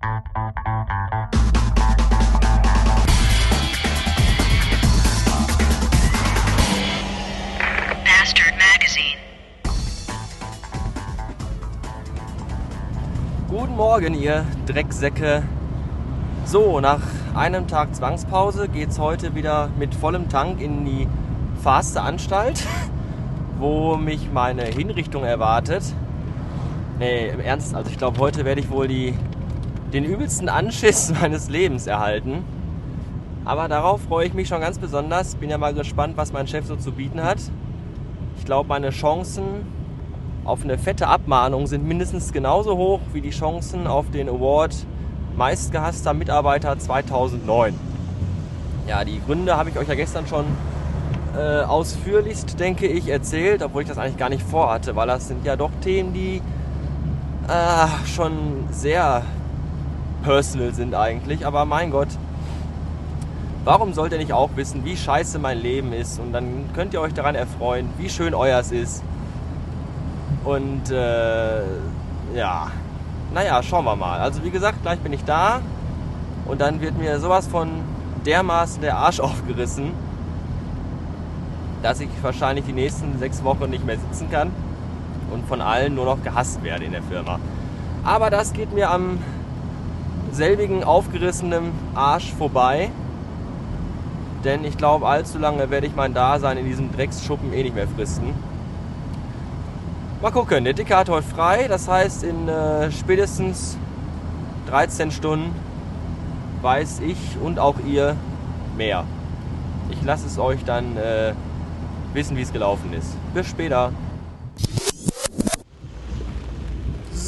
Bastard Magazine. Guten Morgen, ihr Drecksäcke. So, nach einem Tag Zwangspause geht's heute wieder mit vollem Tank in die fahrste Anstalt, wo mich meine Hinrichtung erwartet. Nee, im Ernst, also ich glaube, heute werde ich wohl die, den übelsten Anschiss meines Lebens erhalten. Aber darauf freue ich mich schon ganz besonders. Bin ja mal gespannt, was mein Chef so zu bieten hat. Ich glaube, meine Chancen auf eine fette Abmahnung sind mindestens genauso hoch wie die Chancen auf den Award meistgehasster Mitarbeiter 2009. Ja, die Gründe habe ich euch ja gestern schon äh, ausführlichst, denke ich, erzählt, obwohl ich das eigentlich gar nicht vorhatte, weil das sind ja doch Themen, die äh, schon sehr personal sind eigentlich. Aber mein Gott, warum sollt ihr nicht auch wissen, wie scheiße mein Leben ist? Und dann könnt ihr euch daran erfreuen, wie schön euers ist. Und äh, ja, naja, schauen wir mal. Also wie gesagt, gleich bin ich da und dann wird mir sowas von dermaßen der Arsch aufgerissen, dass ich wahrscheinlich die nächsten sechs Wochen nicht mehr sitzen kann und von allen nur noch gehasst werde in der Firma. Aber das geht mir am selbigen aufgerissenen Arsch vorbei. Denn ich glaube, allzu lange werde ich mein Dasein in diesem Drecksschuppen eh nicht mehr fristen. Mal gucken, der Dicke hat heute frei, das heißt in äh, spätestens 13 Stunden weiß ich und auch ihr mehr. Ich lasse es euch dann äh, wissen, wie es gelaufen ist. Bis später.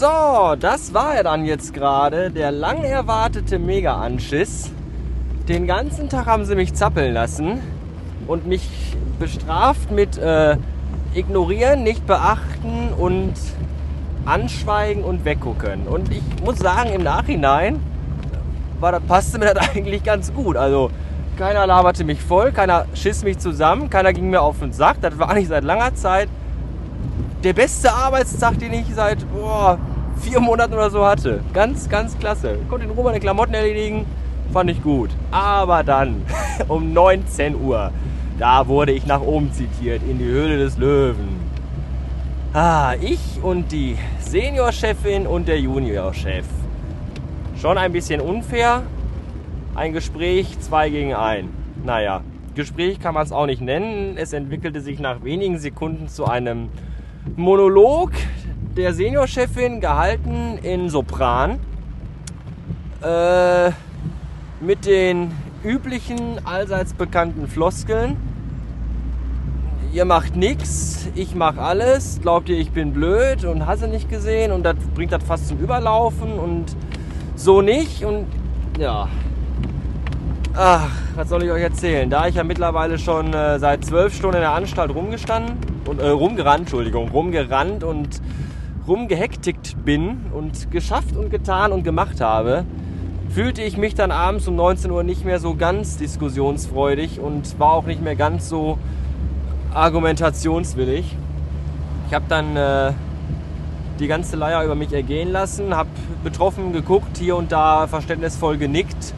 So, das war ja dann jetzt gerade der lang erwartete Mega-Anschiss. Den ganzen Tag haben sie mich zappeln lassen und mich bestraft mit äh, ignorieren, nicht beachten und anschweigen und weggucken. Und ich muss sagen, im Nachhinein war das, passte mir das eigentlich ganz gut. Also keiner laberte mich voll, keiner schiss mich zusammen, keiner ging mir auf den Sack. Das war eigentlich seit langer Zeit der beste Arbeitstag, den ich seit boah, vier Monaten oder so hatte. Ganz, ganz klasse. Konnte in Ruhe meine Klamotten erledigen, fand ich gut. Aber dann um 19 Uhr da wurde ich nach oben zitiert, in die Höhle des Löwen. Ah, ich und die Seniorchefin und der Juniorchef. Schon ein bisschen unfair. Ein Gespräch zwei gegen ein. Naja, Gespräch kann man es auch nicht nennen. Es entwickelte sich nach wenigen Sekunden zu einem Monolog der Seniorchefin, gehalten in Sopran. Äh, mit den üblichen, allseits bekannten Floskeln. Ihr macht nichts, ich mach alles. Glaubt ihr, ich bin blöd und hasse nicht gesehen und das bringt das fast zum Überlaufen und so nicht und ja. Ach, was soll ich euch erzählen? Da ich ja mittlerweile schon äh, seit zwölf Stunden in der Anstalt rumgestanden und äh, rumgerannt, Entschuldigung, rumgerannt und rumgehektigt bin und geschafft und getan und gemacht habe, fühlte ich mich dann abends um 19 Uhr nicht mehr so ganz diskussionsfreudig und war auch nicht mehr ganz so argumentationswillig. Ich habe dann äh, die ganze Leier über mich ergehen lassen, habe betroffen geguckt, hier und da verständnisvoll genickt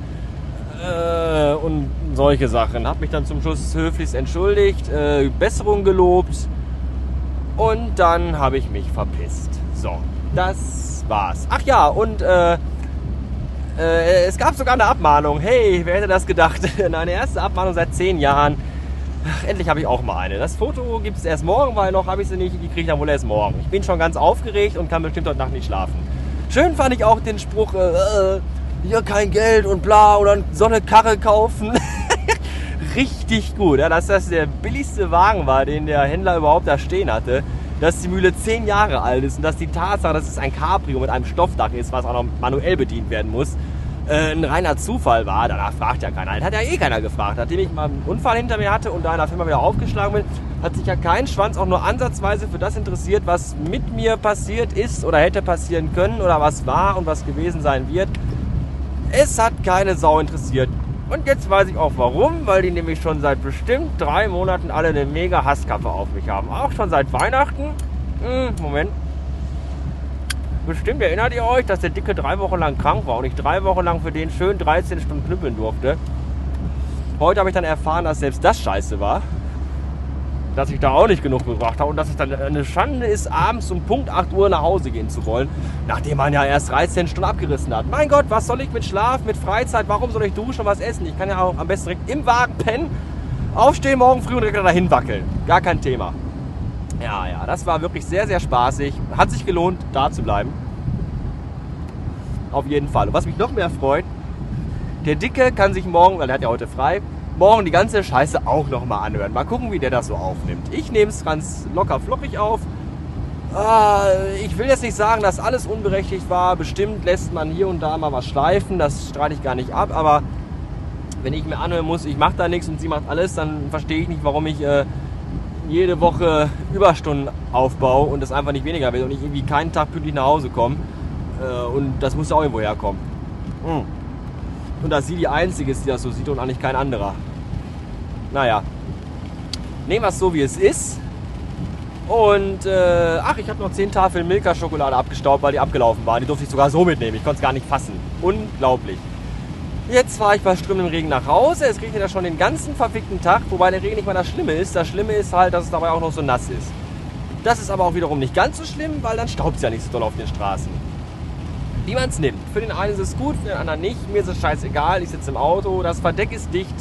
äh, und solche Sachen. Habe mich dann zum Schluss höflichst entschuldigt, äh, Besserung gelobt und dann habe ich mich verpisst. So, das war's. Ach ja, und äh, äh, es gab sogar eine Abmahnung. Hey, wer hätte das gedacht? Eine erste Abmahnung seit zehn Jahren. Ach, endlich habe ich auch mal eine. Das Foto gibt es erst morgen, weil noch habe ich sie nicht. Die kriege ich dann wohl erst morgen. Ich bin schon ganz aufgeregt und kann bestimmt heute Nacht nicht schlafen. Schön fand ich auch den Spruch, äh, äh hier kein Geld und bla oder so eine Karre kaufen. Richtig gut, ja, dass das der billigste Wagen war, den der Händler überhaupt da stehen hatte. Dass die Mühle zehn Jahre alt ist und dass die Tatsache, dass es ein Cabrio mit einem Stoffdach ist, was auch noch manuell bedient werden muss, äh, ein reiner Zufall war, danach fragt ja keiner. Das hat ja eh keiner gefragt. Nachdem ich mal einen Unfall hinter mir hatte und da in der Firma wieder aufgeschlagen bin, hat sich ja kein Schwanz auch nur ansatzweise für das interessiert, was mit mir passiert ist oder hätte passieren können oder was war und was gewesen sein wird. Es hat keine Sau interessiert. Und jetzt weiß ich auch warum, weil die nämlich schon seit bestimmt drei Monaten alle eine mega Hasskappe auf mich haben. Auch schon seit Weihnachten. Hm, Moment. Bestimmt erinnert ihr euch, dass der Dicke drei Wochen lang krank war und ich drei Wochen lang für den schön 13 Stunden knüppeln durfte. Heute habe ich dann erfahren, dass selbst das scheiße war. Dass ich da auch nicht genug gebracht habe und dass es dann eine Schande ist, abends um Punkt 8 Uhr nach Hause gehen zu wollen, nachdem man ja erst 13 Stunden abgerissen hat. Mein Gott, was soll ich mit Schlaf, mit Freizeit, warum soll ich duschen und was essen? Ich kann ja auch am besten direkt im Wagen pennen, aufstehen morgen früh und direkt dahin wackeln. Gar kein Thema. Ja, ja, das war wirklich sehr, sehr spaßig. Hat sich gelohnt, da zu bleiben. Auf jeden Fall. Und was mich noch mehr freut, der Dicke kann sich morgen, weil er hat ja heute frei, morgen die ganze Scheiße auch nochmal anhören. Mal gucken, wie der das so aufnimmt. Ich nehme es ganz locker flockig auf. Äh, ich will jetzt nicht sagen, dass alles unberechtigt war. Bestimmt lässt man hier und da mal was schleifen. Das streite ich gar nicht ab. Aber wenn ich mir anhören muss, ich mache da nichts und sie macht alles, dann verstehe ich nicht, warum ich äh, jede Woche Überstunden aufbaue und das einfach nicht weniger will und ich irgendwie keinen Tag pünktlich nach Hause komme. Äh, und das muss ja auch irgendwo herkommen. Mhm. Und dass sie die Einzige ist, die das so sieht und eigentlich kein anderer. Naja. Nehmen wir es so, wie es ist. Und, äh, ach, ich habe noch 10 Tafeln Milka-Schokolade abgestaubt, weil die abgelaufen waren. Die durfte ich sogar so mitnehmen. Ich konnte es gar nicht fassen. Unglaublich. Jetzt fahre ich bei strömendem Regen nach Hause. Es regnet ja schon den ganzen verfickten Tag, wobei der Regen nicht mal das Schlimme ist. Das Schlimme ist halt, dass es dabei auch noch so nass ist. Das ist aber auch wiederum nicht ganz so schlimm, weil dann staubt es ja nicht so doll auf den Straßen. Wie man es nimmt. Für den einen ist es gut, für den anderen nicht. Mir ist es scheißegal. Ich sitze im Auto. Das Verdeck ist dicht.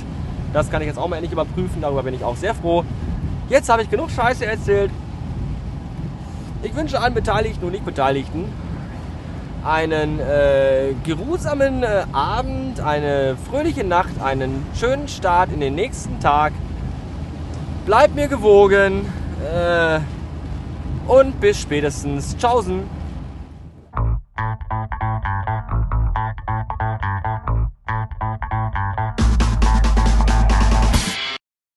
Das kann ich jetzt auch mal endlich überprüfen. Darüber bin ich auch sehr froh. Jetzt habe ich genug Scheiße erzählt. Ich wünsche allen Beteiligten und Nicht-Beteiligten einen äh, geruhsamen äh, Abend, eine fröhliche Nacht, einen schönen Start in den nächsten Tag. Bleibt mir gewogen äh, und bis spätestens. Tschaußen.